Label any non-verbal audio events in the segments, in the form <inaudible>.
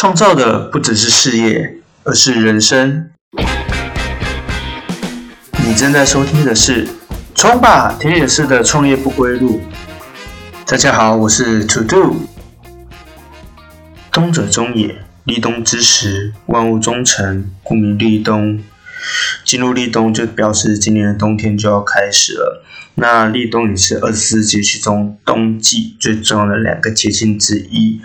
创造的不只是事业，而是人生。你正在收听的是《冲吧田野式的创业不归路》。大家好，我是 To Do。冬者中也，立冬之时，万物终成，故名立冬。进入立冬就表示今年的冬天就要开始了。那立冬也是二十四节气中冬季最重要的两个节气之一。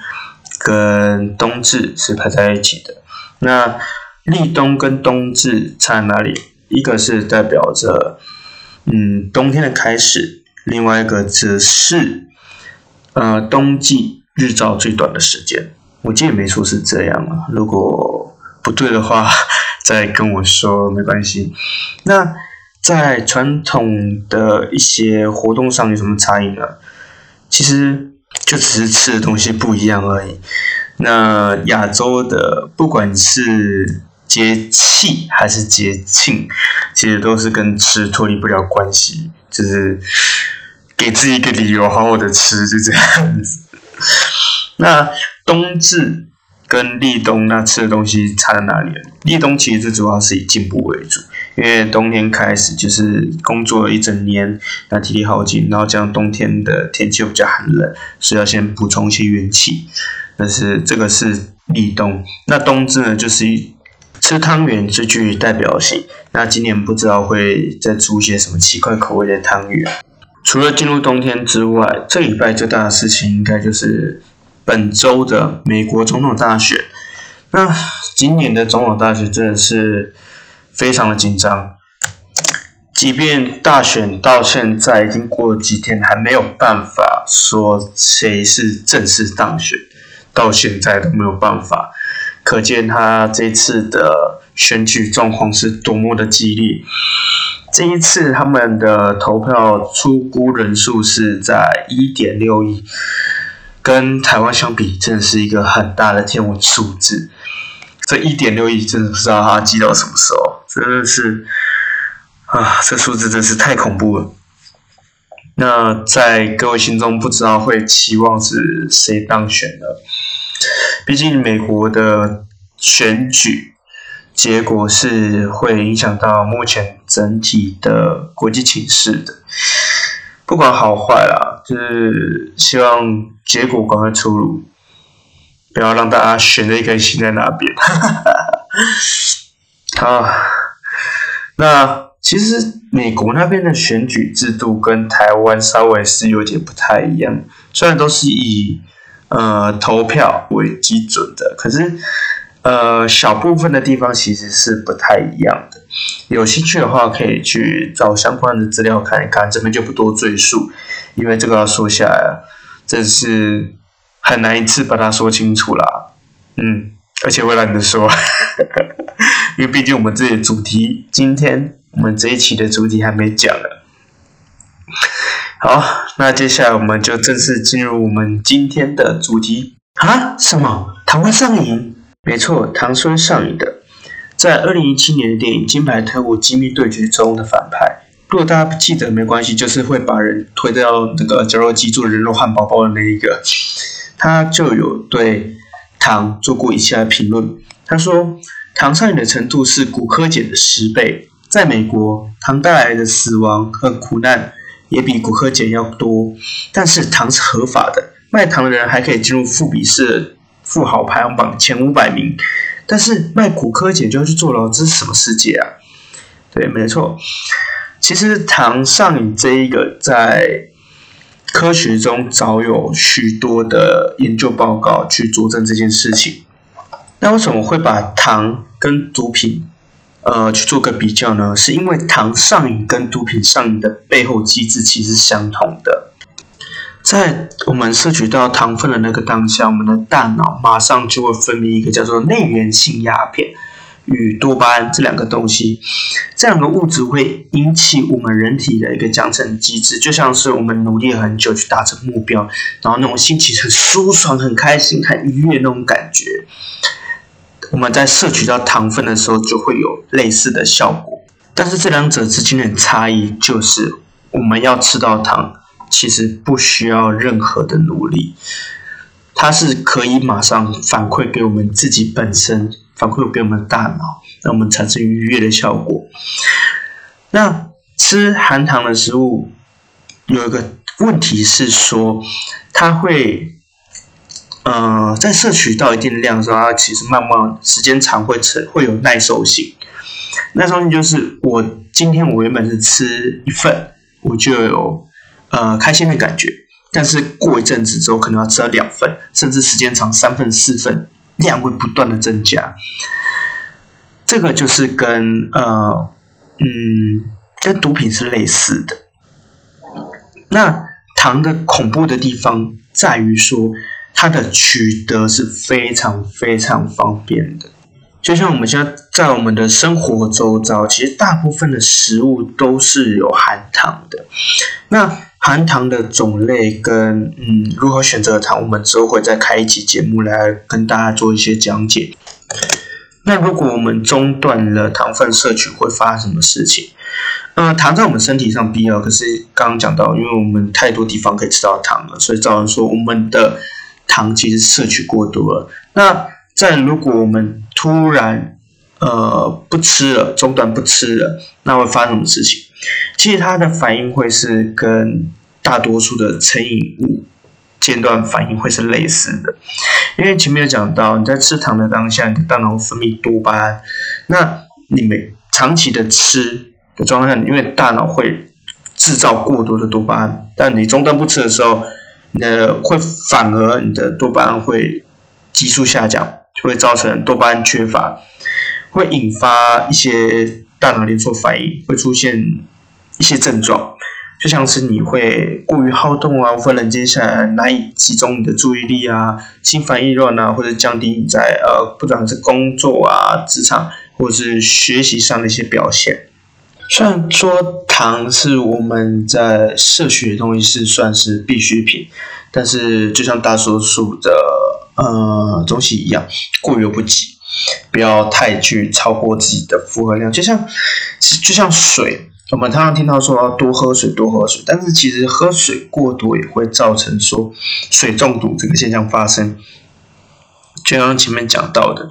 跟冬至是排在一起的。那立冬跟冬至差在哪里？一个是代表着嗯冬天的开始，另外一个则是呃冬季日照最短的时间。我记得没错是这样啊，如果不对的话 <laughs> 再跟我说没关系。那在传统的一些活动上有什么差异呢？其实。就只是吃的东西不一样而已。那亚洲的不管是节气还是节庆，其实都是跟吃脱离不了关系，就是给自己一个理由好好的吃，就这样子。<laughs> 那冬至跟立冬那吃的东西差在哪里？立冬其实主要是以进步为主。因为冬天开始就是工作了一整年，那体力耗尽，然后加上冬天的天气又比较寒冷，所以要先补充一些元气。但是这个是立冬，那冬至呢，就是吃汤圆最具代表性。那今年不知道会再出些什么奇怪口味的汤圆。除了进入冬天之外，这礼拜最大的事情应该就是本周的美国总统大选。那今年的总统大选真的是。非常的紧张，即便大选到现在已经过了几天，还没有办法说谁是正式当选，到现在都没有办法，可见他这次的选举状况是多么的激烈。这一次他们的投票出估人数是在一点六亿，跟台湾相比，真的是一个很大的天文数字。这一点六亿真的不知道他积到什么时候。真的是啊，这数字真是太恐怖了。那在各位心中，不知道会期望是谁当选呢？毕竟美国的选举结果是会影响到目前整体的国际情势的。不管好坏啦，就是希望结果赶快出炉，不要让大家选的一个心在那边。好。那其实美国那边的选举制度跟台湾稍微是有点不太一样，虽然都是以呃投票为基准的，可是呃小部分的地方其实是不太一样的。有兴趣的话可以去找相关的资料看一看，这边就不多赘述，因为这个要说下来，真是很难一次把它说清楚啦。嗯，而且会懒得说。因为毕竟我们这里主题，今天我们这一期的主题还没讲呢。好，那接下来我们就正式进入我们今天的主题啊？什么？糖会上瘾？没错，唐孙上瘾的，在二零一七年的电影《金牌特务机密对决》中的反派，如果大家不记得没关系，就是会把人推到那个绞肉机做人肉汉堡包的那一个，他就有对糖做过以下评论，他说。糖上瘾的程度是骨科碱的十倍。在美国，糖带来的死亡和苦难也比骨科碱要多。但是糖是合法的，卖糖的人还可以进入富比士富豪排行榜前五百名。但是卖骨科碱就要去坐牢，这是什么世界啊？对，没错。其实糖上瘾这一个在科学中早有许多的研究报告去佐证这件事情。那为什么会把糖跟毒品，呃，去做个比较呢？是因为糖上瘾跟毒品上瘾的背后机制其实相同的。在我们摄取到糖分的那个当下，我们的大脑马上就会分泌一个叫做内源性鸦片与多巴胺这两个东西，这两个物质会引起我们人体的一个奖惩机制，就像是我们努力很久去达成目标，然后那种心情很舒爽、很开心、很愉悦那种感觉。我们在摄取到糖分的时候，就会有类似的效果。但是这两者之间的差异就是，我们要吃到糖，其实不需要任何的努力。它是可以马上反馈给我们自己本身，反馈给我们大脑，让我们产生愉悦的效果。那吃含糖的食物有一个问题是说，它会，呃，在摄取到一定量的时候，它其实慢慢时间长会成会有耐受性。耐受性就是我今天我原本是吃一份，我就有呃开心的感觉。但是过一阵子之后，可能要吃到两份，甚至时间长三份、四份，量会不断的增加。这个就是跟呃嗯跟毒品是类似的。那糖的恐怖的地方在于说，它的取得是非常非常方便的。就像我们现在在我们的生活周遭，其实大部分的食物都是有含糖的。那含糖的种类跟嗯如何选择糖，我们之后会再开一期节目来跟大家做一些讲解。那如果我们中断了糖分摄取，会发生什么事情？呃，糖在我们身体上必要，可是刚刚讲到，因为我们太多地方可以吃到糖了，所以造成说我们的糖其实摄取过多了。那在如果我们突然呃不吃了，中断不吃了，那会发生什么事情？其实它的反应会是跟大多数的成瘾物间断反应会是类似的，因为前面有讲到，你在吃糖的当下，你的大脑分泌多巴胺，那你每长期的吃的状态下，因为大脑会制造过多的多巴胺，但你中断不吃的时候，你的会反而你的多巴胺会急速下降，就会造成多巴胺缺乏，会引发一些大脑连锁反应，会出现。一些症状，就像是你会过于好动啊，无法冷静下来，难以集中你的注意力啊，心烦意乱啊，或者降低你在呃，不管是工作啊、职场或者是学习上的一些表现。虽然说糖是我们在摄取的东西是算是必需品，但是就像大多数的呃东西一样，过犹不及，不要太去超过自己的负荷量。就像就像水。我们常常听到说要多喝水，多喝水，但是其实喝水过多也会造成说水中毒这个现象发生。就像前面讲到的，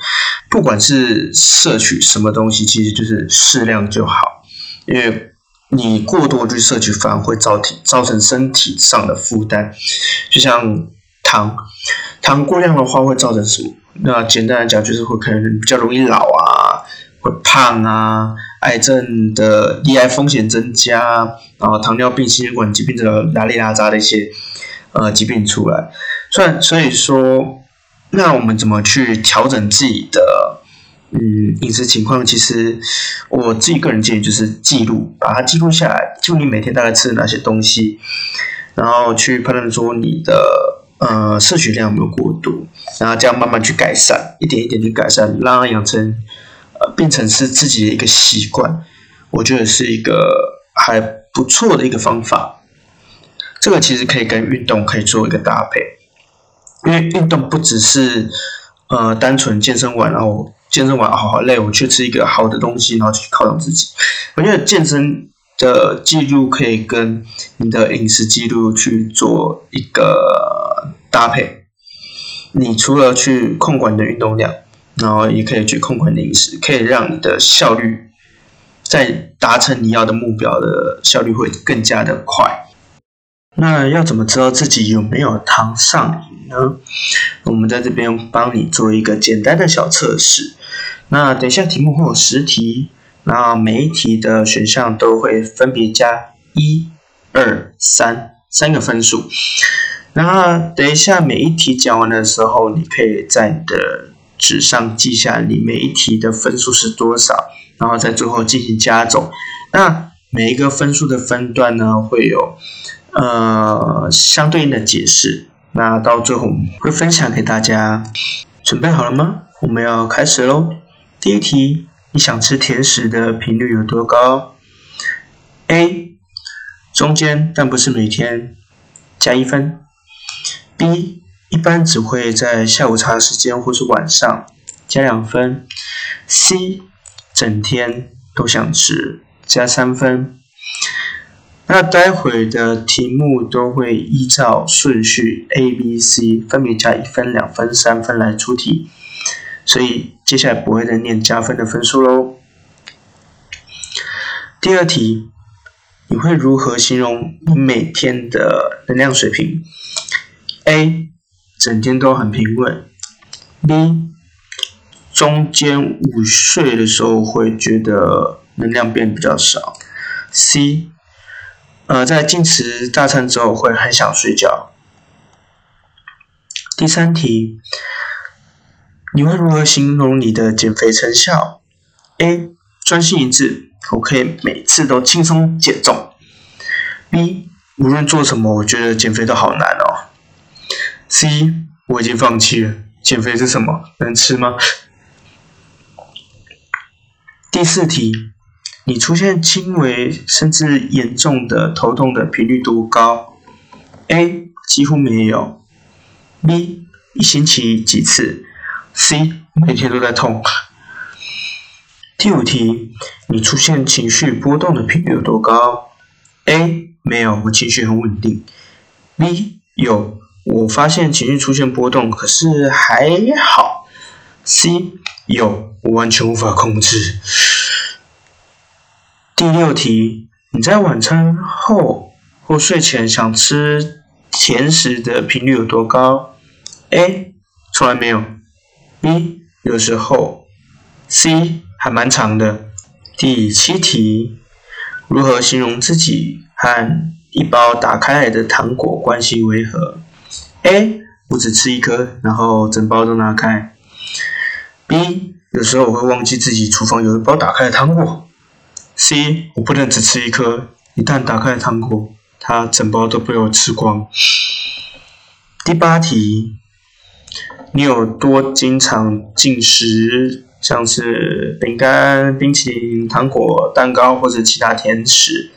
不管是摄取什么东西，其实就是适量就好，因为你过多去摄取反而会造体造成身体上的负担。就像糖，糖过量的话会造成什么？那简单来讲，就是会可能比较容易老啊，会胖啊。癌症的罹癌风险增加，然后糖尿病、心血管疾病这个拉里拉扎的一些呃疾病出来，所以所以说，那我们怎么去调整自己的嗯饮食情况？其实我自己个人建议就是记录，把它记录下来，就你每天大概吃了哪些东西，然后去判断说你的呃摄取量有没有过多，然后这样慢慢去改善，一点一点去改善，让它养成。呃，变成是自己的一个习惯，我觉得是一个还不错的一个方法。这个其实可以跟运动可以做一个搭配，因为运动不只是呃单纯健身完，然后健身完好好累，我去吃一个好的东西，然后去犒赏自己。我觉得健身的记录可以跟你的饮食记录去做一个搭配。你除了去控管你的运动量。然后也可以去控管你的饮食，可以让你的效率在达成你要的目标的效率会更加的快。那要怎么知道自己有没有糖上瘾呢？我们在这边帮你做一个简单的小测试。那等一下题目会有十题，那每一题的选项都会分别加一、二、三三个分数。然后等一下每一题讲完的时候，你可以在你的纸上记下你每一题的分数是多少，然后在最后进行加总。那每一个分数的分段呢，会有呃相对应的解释。那到最后会分享给大家。准备好了吗？我们要开始喽。第一题，你想吃甜食的频率有多高？A 中间，但不是每天，加一分。B 一般只会在下午茶时间或是晚上加两分，C 整天都想吃加三分那待会的题目都会依照顺序 A、B、C 分别加一分、两分、三分来出题，所以接下来不会再念加分的分数喽。第二题，你会如何形容你每天的能量水平？A 整天都很平稳，B 中间午睡的时候会觉得能量变比较少，C。呃，在进食大餐之后会很想睡觉。第三题，你会如何形容你的减肥成效？A. 专心一致，我可以每次都轻松减重。B. 无论做什么，我觉得减肥都好难哦。C. 我已经放弃了，减肥是什么？能吃吗？第四题。你出现轻微甚至严重的头痛的频率多高？A 几乎没有，B 一星期几次，C 每天都在痛。第五题，你出现情绪波动的频率有多高？A 没有，我情绪很稳定。B 有，我发现情绪出现波动，可是还好。C 有，我完全无法控制。第六题，你在晚餐后或睡前想吃甜食的频率有多高？A. 从来没有。B. 有时候。C. 还蛮长的。第七题，如何形容自己和一包打开来的糖果关系为何？A. 我只吃一颗，然后整包都拿开。B. 有时候我会忘记自己厨房有一包打开的糖果。C，我不能只吃一颗，一旦打开糖果，它整包都被我吃光。第八题，你有多经常进食，像是饼干、冰淇淋、糖果、蛋糕或者其他甜食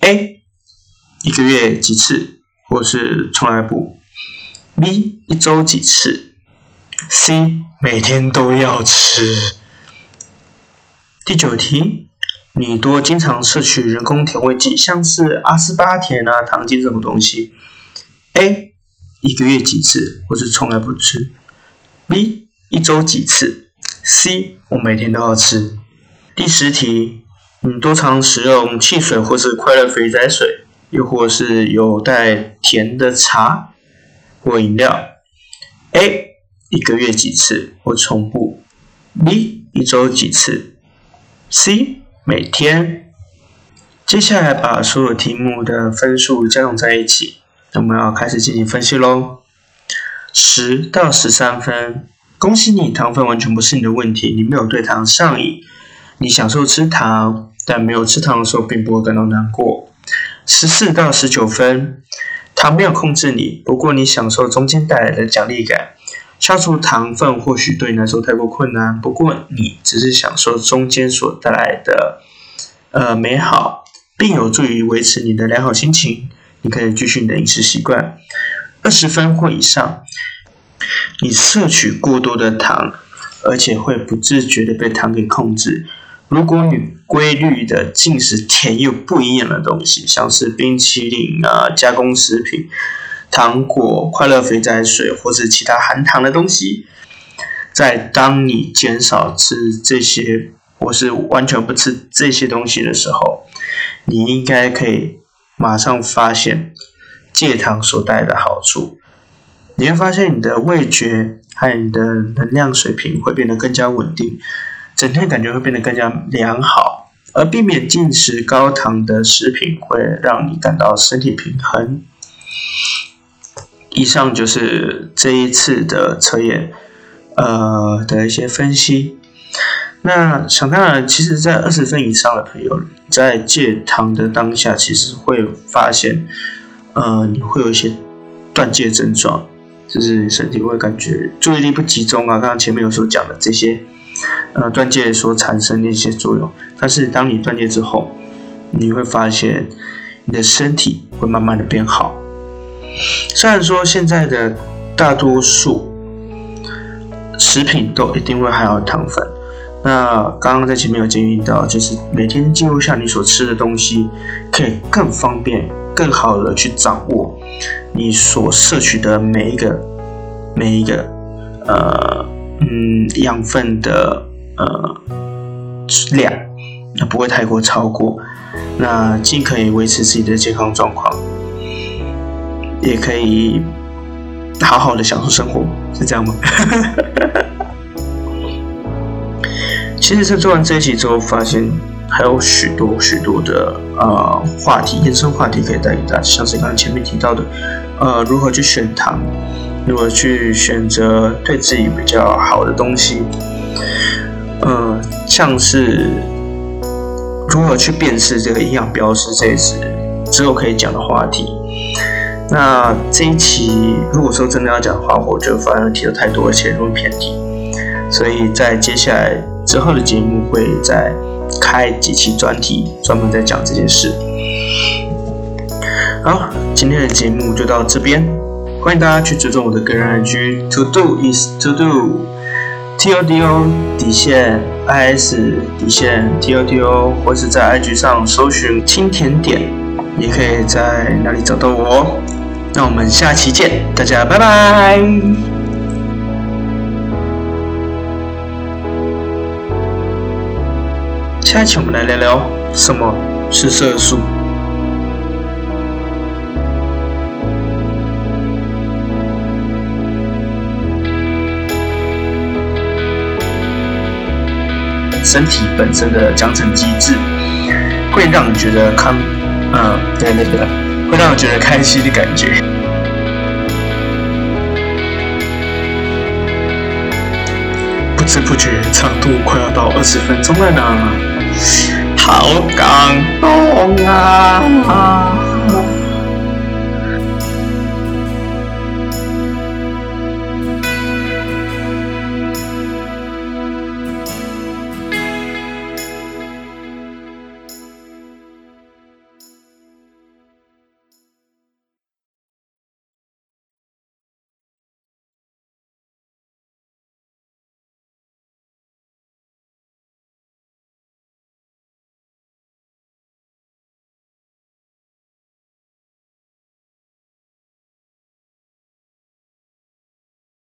？A，一个月几次，或是从来不？B，一周几次？C，每天都要吃。第九题。你多经常摄取人工甜味剂，像是阿斯巴甜啊、糖精这种东西？A. 一个月几次，或是从来不吃？B. 一周几次？C. 我每天都要吃。第十题，你多常使用汽水或是快乐肥仔水，又或是有带甜的茶或饮料？A. 一个月几次，或从不？B. 一周几次？C. 每天，接下来把所有题目的分数加总在一起，我们要开始进行分析喽。十到十三分，恭喜你，糖分完全不是你的问题，你没有对糖上瘾，你享受吃糖，但没有吃糖的时候并不会感到难过。十四到十九分，糖没有控制你，不过你享受中间带来的奖励感。消除糖分或许对你来说太过困难，不过你只是享受中间所带来的呃美好，并有助于维持你的良好心情。你可以继续你的饮食习惯。二十分或以上，你摄取过多的糖，而且会不自觉的被糖给控制。如果你规律的进食甜又不营养的东西，像是冰淇淋啊、加工食品。糖果、快乐肥仔水或者其他含糖的东西，在当你减少吃这些或是完全不吃这些东西的时候，你应该可以马上发现戒糖所带来的好处。你会发现你的味觉和你的能量水平会变得更加稳定，整天感觉会变得更加良好。而避免进食高糖的食品，会让你感到身体平衡。以上就是这一次的测验，呃的一些分析。那想当然，其实，在二十分以上的朋友，在戒糖的当下，其实会发现，呃，你会有一些断戒症状，就是身体会感觉注意力不集中啊。刚刚前面有所讲的这些，呃，断戒所产生的一些作用。但是，当你断戒之后，你会发现，你的身体会慢慢的变好。虽然说现在的大多数食品都一定会含有糖分，那刚刚在前面有建议到，就是每天记录下你所吃的东西，可以更方便、更好的去掌握你所摄取的每一个、每一个呃嗯养分的呃量，那不会太过超过，那既可以维持自己的健康状况，也可以好好的享受生活，是这样吗？<laughs> 其实，在做完这一期之后，发现还有许多许多的呃话题，延伸话题可以带给大家，像是刚刚前面提到的，呃，如何去选糖，如何去选择对自己比较好的东西，呃，像是如何去辨识这个营养标识，这也是之后可以讲的话题。那这一期如果说真的要讲的话，我就反而提的太多，而且容易偏题，所以在接下来。之后的节目会再开几期专题，专门在讲这件事。好，今天的节目就到这边，欢迎大家去追踪我的个人 IG，To Do is To Do，T O D O 底线 I S 底线 T O D O，或是在 IG 上搜寻青甜点，也可以在哪里找到我。那我们下期见，大家拜拜。下期我们来聊聊什么是色素。身体本身的奖惩机制，会让你觉得康，嗯，对那个，会让我觉得开心的感觉。不知不觉，长度快要到二十分钟了呢。好感动啊！